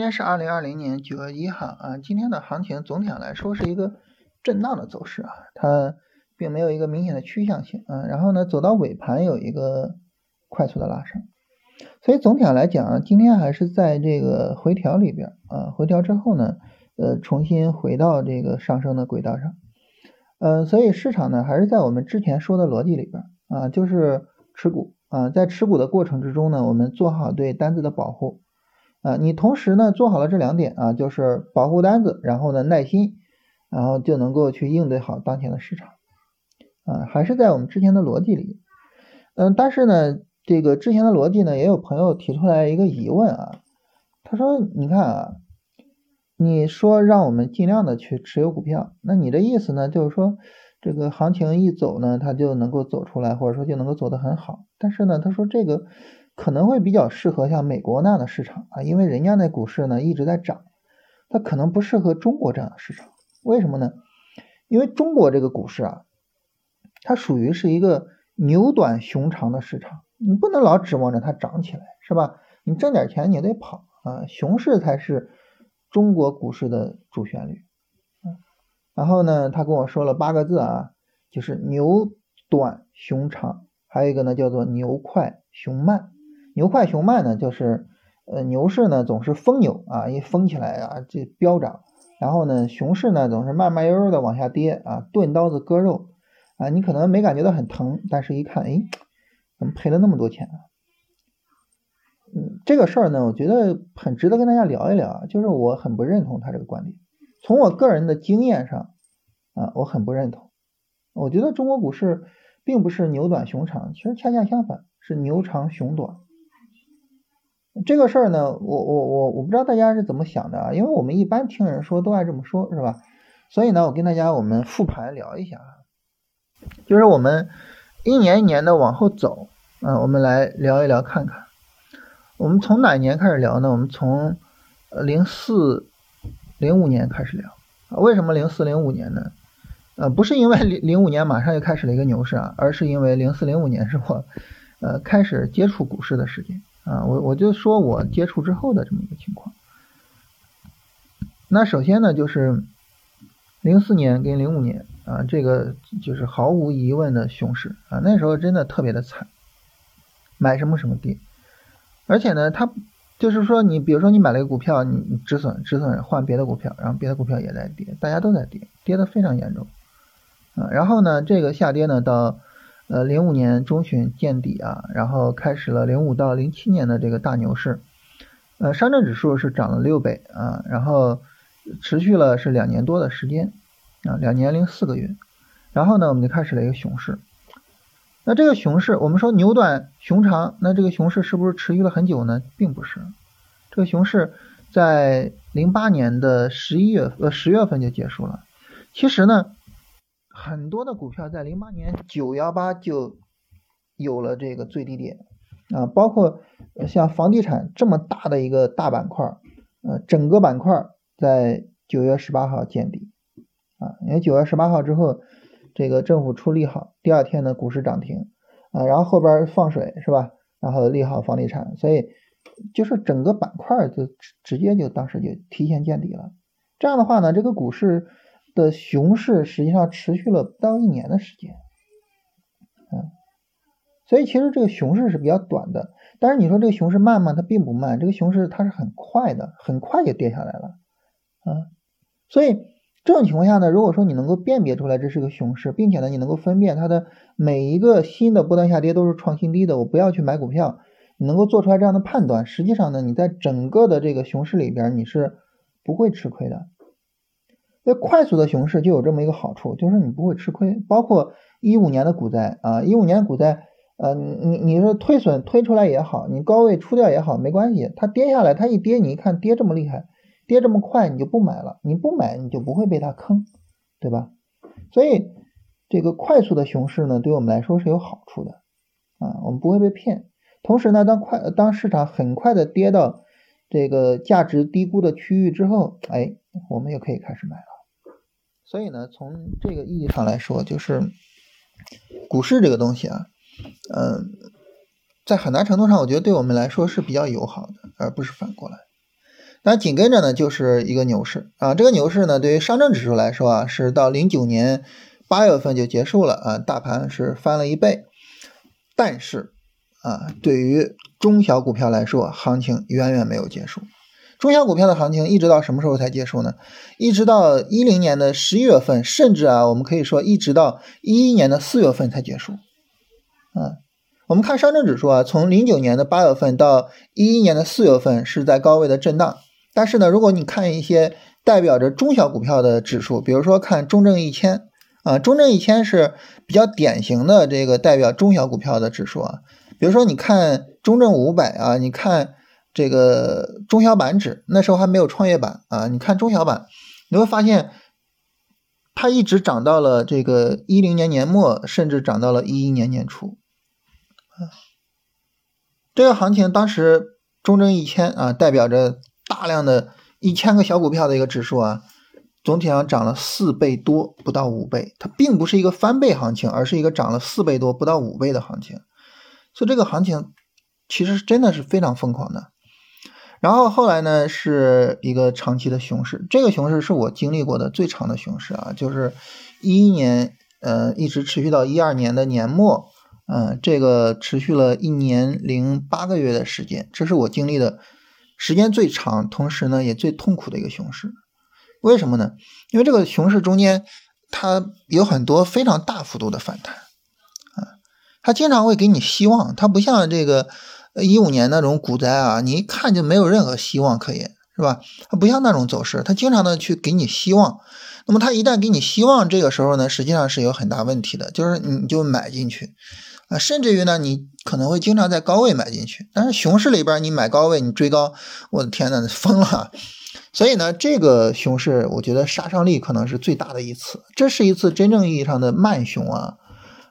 今天是二零二零年九月一号啊，今天的行情总体上来说是一个震荡的走势啊，它并没有一个明显的趋向性啊，然后呢走到尾盘有一个快速的拉升，所以总体上来讲，今天还是在这个回调里边啊，回调之后呢，呃，重新回到这个上升的轨道上，嗯，所以市场呢还是在我们之前说的逻辑里边啊，就是持股啊，在持股的过程之中呢，我们做好对单子的保护。啊，你同时呢做好了这两点啊，就是保护单子，然后呢耐心，然后就能够去应对好当前的市场，啊，还是在我们之前的逻辑里，嗯，但是呢，这个之前的逻辑呢，也有朋友提出来一个疑问啊，他说，你看啊，你说让我们尽量的去持有股票，那你的意思呢，就是说这个行情一走呢，它就能够走出来，或者说就能够走得很好，但是呢，他说这个。可能会比较适合像美国那样的市场啊，因为人家那股市呢一直在涨，它可能不适合中国这样的市场。为什么呢？因为中国这个股市啊，它属于是一个牛短熊长的市场，你不能老指望着它涨起来，是吧？你挣点钱你也得跑啊，熊市才是中国股市的主旋律。然后呢，他跟我说了八个字啊，就是牛短熊长，还有一个呢叫做牛快熊慢。牛快熊慢呢，就是呃牛市呢总是疯牛啊，一疯起来啊这飙涨，然后呢熊市呢总是慢慢悠悠的往下跌啊，钝刀子割肉啊，你可能没感觉到很疼，但是一看，哎，怎么赔了那么多钱啊？嗯，这个事儿呢，我觉得很值得跟大家聊一聊啊，就是我很不认同他这个观点，从我个人的经验上啊，我很不认同，我觉得中国股市并不是牛短熊长，其实恰恰相反，是牛长熊短。这个事儿呢，我我我我不知道大家是怎么想的啊，因为我们一般听人说都爱这么说，是吧？所以呢，我跟大家我们复盘聊一下啊，就是我们一年一年的往后走啊，我们来聊一聊看看，我们从哪年开始聊呢？我们从零四零五年开始聊啊。为什么零四零五年呢？呃，不是因为零零五年马上就开始了一个牛市啊，而是因为零四零五年是我呃开始接触股市的时间。啊，我我就说我接触之后的这么一个情况。那首先呢，就是零四年跟零五年啊，这个就是毫无疑问的熊市啊，那时候真的特别的惨，买什么什么跌，而且呢，它就是说你比如说你买了一个股票，你止损止损换别的股票，然后别的股票也在跌，大家都在跌，跌得非常严重啊。然后呢，这个下跌呢到。呃，零五年中旬见底啊，然后开始了零五到零七年的这个大牛市，呃，上证指数是涨了六倍啊，然后持续了是两年多的时间啊，两年零四个月，然后呢，我们就开始了一个熊市。那这个熊市，我们说牛短熊长，那这个熊市是不是持续了很久呢？并不是，这个熊市在零八年的十一月呃十月份就结束了。其实呢。很多的股票在零八年九幺八就有了这个最低点啊，包括像房地产这么大的一个大板块，呃，整个板块在九月十八号见底啊，因为九月十八号之后，这个政府出利好，第二天呢股市涨停啊，然后后边放水是吧？然后利好房地产，所以就是整个板块就直接就当时就提前见底了。这样的话呢，这个股市。的熊市实际上持续了不到一年的时间，嗯，所以其实这个熊市是比较短的。但是你说这个熊市慢吗？它并不慢，这个熊市它是很快的，很快就跌下来了，啊，所以这种情况下呢，如果说你能够辨别出来这是个熊市，并且呢你能够分辨它的每一个新的波段下跌都是创新低的，我不要去买股票，你能够做出来这样的判断，实际上呢你在整个的这个熊市里边你是不会吃亏的。那快速的熊市就有这么一个好处，就是你不会吃亏。包括一五年的股灾啊，一五年股灾，呃，你你说推损推出来也好，你高位出掉也好，没关系。它跌下来，它一跌，你一看跌这么厉害，跌这么快，你就不买了。你不买，你就不会被它坑，对吧？所以这个快速的熊市呢，对我们来说是有好处的啊，我们不会被骗。同时呢，当快当市场很快的跌到这个价值低估的区域之后，哎，我们也可以开始买了。所以呢，从这个意义上来说，就是股市这个东西啊，嗯，在很大程度上，我觉得对我们来说是比较友好的，而不是反过来。那紧跟着呢就是一个牛市啊，这个牛市呢对于上证指数来说啊，是到零九年八月份就结束了啊，大盘是翻了一倍，但是啊，对于中小股票来说，行情远远没有结束。中小股票的行情一直到什么时候才结束呢？一直到一零年的十一月份，甚至啊，我们可以说一直到一一年的四月份才结束。啊，我们看上证指数啊，从零九年的八月份到一一年的四月份是在高位的震荡。但是呢，如果你看一些代表着中小股票的指数，比如说看中证一千啊，中证一千是比较典型的这个代表中小股票的指数啊。比如说你看中证五百啊，你看。这个中小板指那时候还没有创业板啊，你看中小板，你会发现它一直涨到了这个一零年年末，甚至涨到了一一年年初。这个行情当时中证一千啊，代表着大量的一千个小股票的一个指数啊，总体上涨了四倍多，不到五倍。它并不是一个翻倍行情，而是一个涨了四倍多，不到五倍的行情。所以这个行情其实真的是非常疯狂的。然后后来呢，是一个长期的熊市。这个熊市是我经历过的最长的熊市啊，就是一一年，呃，一直持续到一二年的年末，嗯，这个持续了一年零八个月的时间，这是我经历的时间最长，同时呢也最痛苦的一个熊市。为什么呢？因为这个熊市中间它有很多非常大幅度的反弹，啊，它经常会给你希望，它不像这个。一五年那种股灾啊，你一看就没有任何希望可言，是吧？它不像那种走势，它经常的去给你希望。那么它一旦给你希望，这个时候呢，实际上是有很大问题的，就是你就买进去啊，甚至于呢，你可能会经常在高位买进去。但是熊市里边你买高位，你追高，我的天呐，疯了！所以呢，这个熊市我觉得杀伤力可能是最大的一次，这是一次真正意义上的慢熊啊。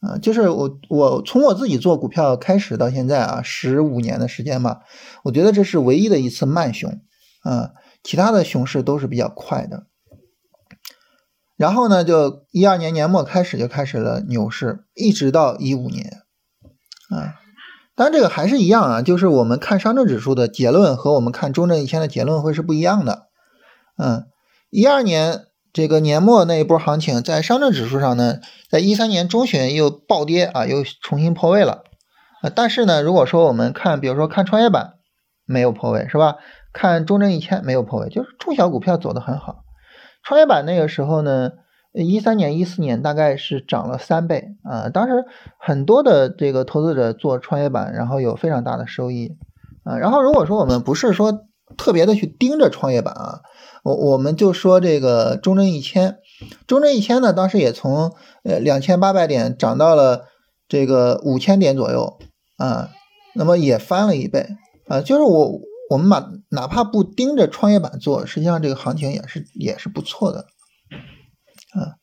啊，就是我我从我自己做股票开始到现在啊，十五年的时间吧，我觉得这是唯一的一次慢熊啊，其他的熊市都是比较快的。然后呢，就一二年年末开始就开始了牛市，一直到一五年啊。当然这个还是一样啊，就是我们看上证指数的结论和我们看中证一千的结论会是不一样的。嗯，一二年。这个年末那一波行情，在上证指数上呢，在一三年中旬又暴跌啊，又重新破位了啊。但是呢，如果说我们看，比如说看创业板没有破位是吧？看中证一千没有破位，就是中小股票走得很好。创业板那个时候呢，一三年、一四年大概是涨了三倍啊。当时很多的这个投资者做创业板，然后有非常大的收益啊。然后如果说我们不是说特别的去盯着创业板啊。我我们就说这个中证一千，中证一千呢，当时也从呃两千八百点涨到了这个五千点左右啊，那么也翻了一倍啊，就是我我们把哪怕不盯着创业板做，实际上这个行情也是也是不错的啊。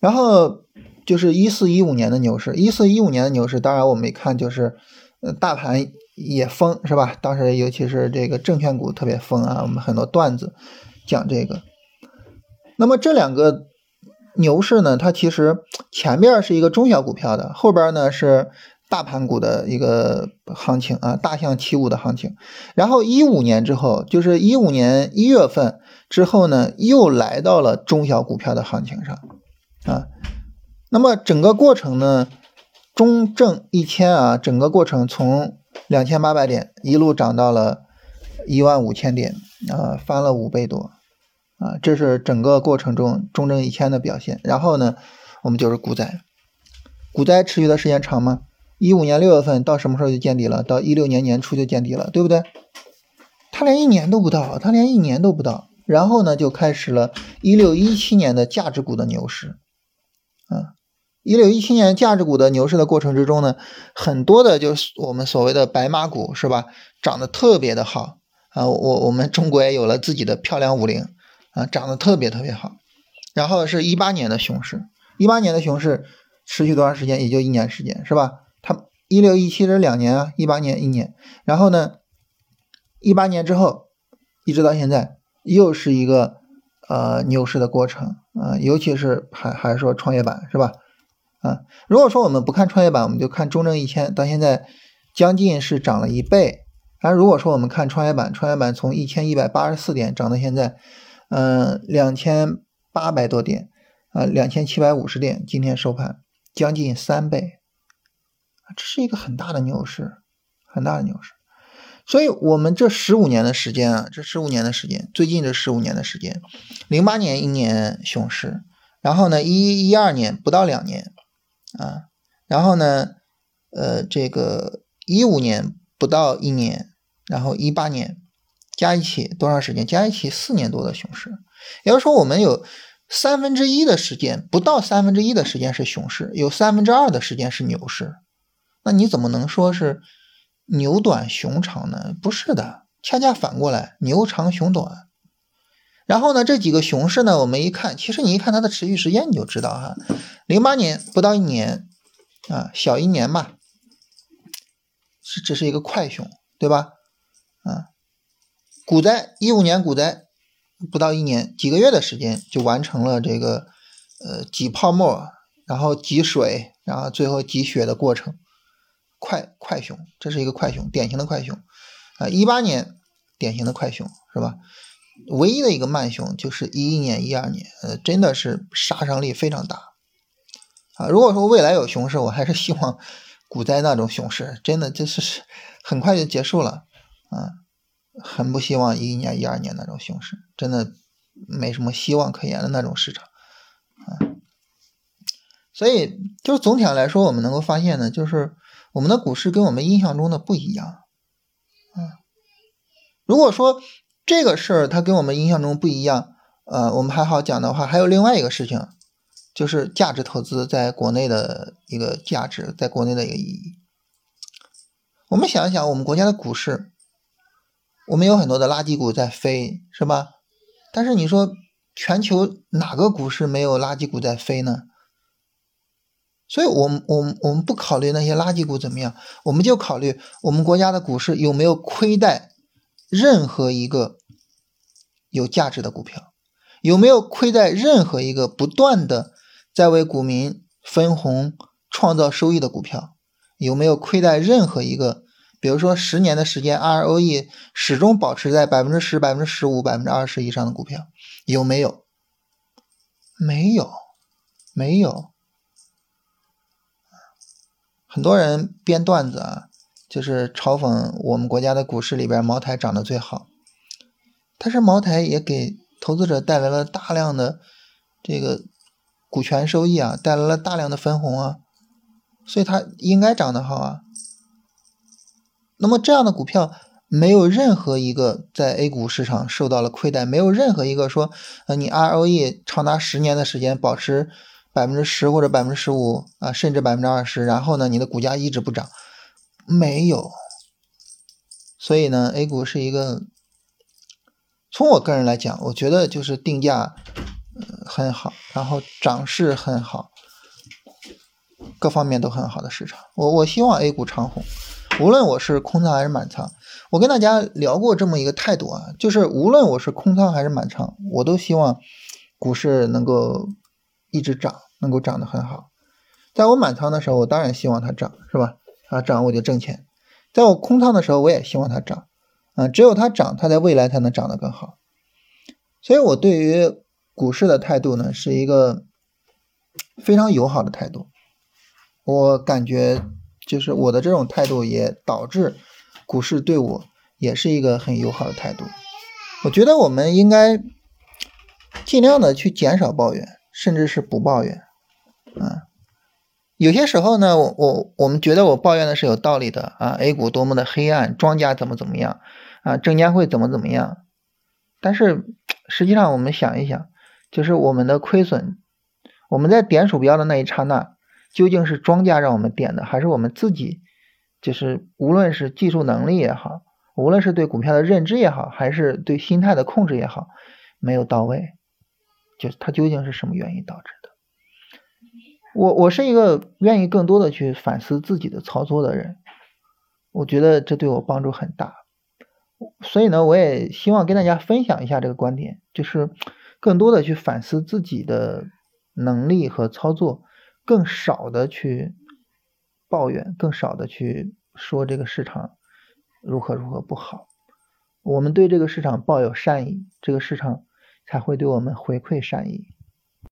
然后就是一四一五年的牛市，一四一五年的牛市，当然我们一看就是呃大盘。也疯是吧？当时尤其是这个证券股特别疯啊，我们很多段子讲这个。那么这两个牛市呢，它其实前面是一个中小股票的，后边呢是大盘股的一个行情啊，大象起舞的行情。然后一五年之后，就是一五年一月份之后呢，又来到了中小股票的行情上啊。那么整个过程呢，中证一千啊，整个过程从两千八百点一路涨到了一万五千点啊，翻了五倍多啊！这是整个过程中中证一千的表现。然后呢，我们就是股灾，股灾持续的时间长吗？一五年六月份到什么时候就见底了？到一六年年初就见底了，对不对？它连一年都不到，它连一年都不到。然后呢，就开始了一六一七年的价值股的牛市。一六一七年价值股的牛市的过程之中呢，很多的就是我们所谓的白马股是吧，涨得特别的好啊，我我们中国也有了自己的漂亮五零啊，涨得特别特别好。然后是一八年的熊市，一八年的熊市持续多长时间？也就一年时间是吧？它一六一七是两年啊，一八年一年。然后呢，一八年之后一直到现在又是一个呃牛市的过程啊，尤其是还还是说创业板是吧？啊，如果说我们不看创业板，我们就看中证一千，到现在将近是涨了一倍而如果说我们看创业板，创业板从一千一百八十四点涨到现在，嗯，两千八百多点，啊，两千七百五十点，今天收盘将近三倍，这是一个很大的牛市，很大的牛市。所以，我们这十五年的时间啊，这十五年的时间，最近这十五年的时间，零八年一年熊市，然后呢，一一二年不到两年啊，然后呢，呃，这个一五年不到一年，然后一八年加一起多长时间？加一起四年多的熊市，也就是说，我们有三分之一的时间，不到三分之一的时间是熊市，有三分之二的时间是牛市，那你怎么能说是？牛短熊长呢？不是的，恰恰反过来，牛长熊短。然后呢，这几个熊市呢，我们一看，其实你一看它的持续时间，你就知道哈，零八年不到一年啊，小一年吧，是这是一个快熊，对吧？啊，股灾一五年股灾不到一年，几个月的时间就完成了这个呃挤泡沫，然后挤水，然后最后挤血的过程。快快熊，这是一个快熊，典型的快熊啊！一八年典型的快熊是吧？唯一的一个慢熊就是一一年、一二年，呃，真的是杀伤力非常大啊！如果说未来有熊市，我还是希望股灾那种熊市，真的就是很快就结束了啊！很不希望一一年、一二年那种熊市，真的没什么希望可言的那种市场啊！所以，就是总体上来说，我们能够发现呢，就是。我们的股市跟我们印象中的不一样，啊，如果说这个事儿它跟我们印象中不一样，呃，我们还好讲的话，还有另外一个事情，就是价值投资在国内的一个价值，在国内的一个意义。我们想一想，我们国家的股市，我们有很多的垃圾股在飞，是吧？但是你说全球哪个股市没有垃圾股在飞呢？所以，我们我们我们不考虑那些垃圾股怎么样，我们就考虑我们国家的股市有没有亏待任何一个有价值的股票，有没有亏待任何一个不断的在为股民分红创造收益的股票，有没有亏待任何一个，比如说十年的时间 ROE 始终保持在百分之十、百分之十五、百分之二十以上的股票，有没有？没有，没有。很多人编段子啊，就是嘲讽我们国家的股市里边茅台涨得最好，但是茅台也给投资者带来了大量的这个股权收益啊，带来了大量的分红啊，所以它应该涨得好啊。那么这样的股票没有任何一个在 A 股市场受到了亏待，没有任何一个说呃你 ROE 长达十年的时间保持。百分之十或者百分之十五啊，甚至百分之二十，然后呢，你的股价一直不涨，没有。所以呢，A 股是一个，从我个人来讲，我觉得就是定价很好，然后涨势很好，各方面都很好的市场。我我希望 A 股长红，无论我是空仓还是满仓。我跟大家聊过这么一个态度啊，就是无论我是空仓还是满仓，我都希望股市能够。一直涨，能够涨得很好。在我满仓的时候，我当然希望它涨，是吧？它涨我就挣钱。在我空仓的时候，我也希望它涨。啊，只有它涨，它在未来才能涨得更好。所以我对于股市的态度呢，是一个非常友好的态度。我感觉就是我的这种态度也导致股市对我也是一个很友好的态度。我觉得我们应该尽量的去减少抱怨。甚至是不抱怨，啊，有些时候呢，我我我们觉得我抱怨的是有道理的啊，A 股多么的黑暗，庄家怎么怎么样啊，证监会怎么怎么样，但是实际上我们想一想，就是我们的亏损，我们在点鼠标的那一刹那，究竟是庄家让我们点的，还是我们自己，就是无论是技术能力也好，无论是对股票的认知也好，还是对心态的控制也好，没有到位。就是它究竟是什么原因导致？我我是一个愿意更多的去反思自己的操作的人，我觉得这对我帮助很大。所以呢，我也希望跟大家分享一下这个观点，就是更多的去反思自己的能力和操作，更少的去抱怨，更少的去说这个市场如何如何不好。我们对这个市场抱有善意，这个市场才会对我们回馈善意。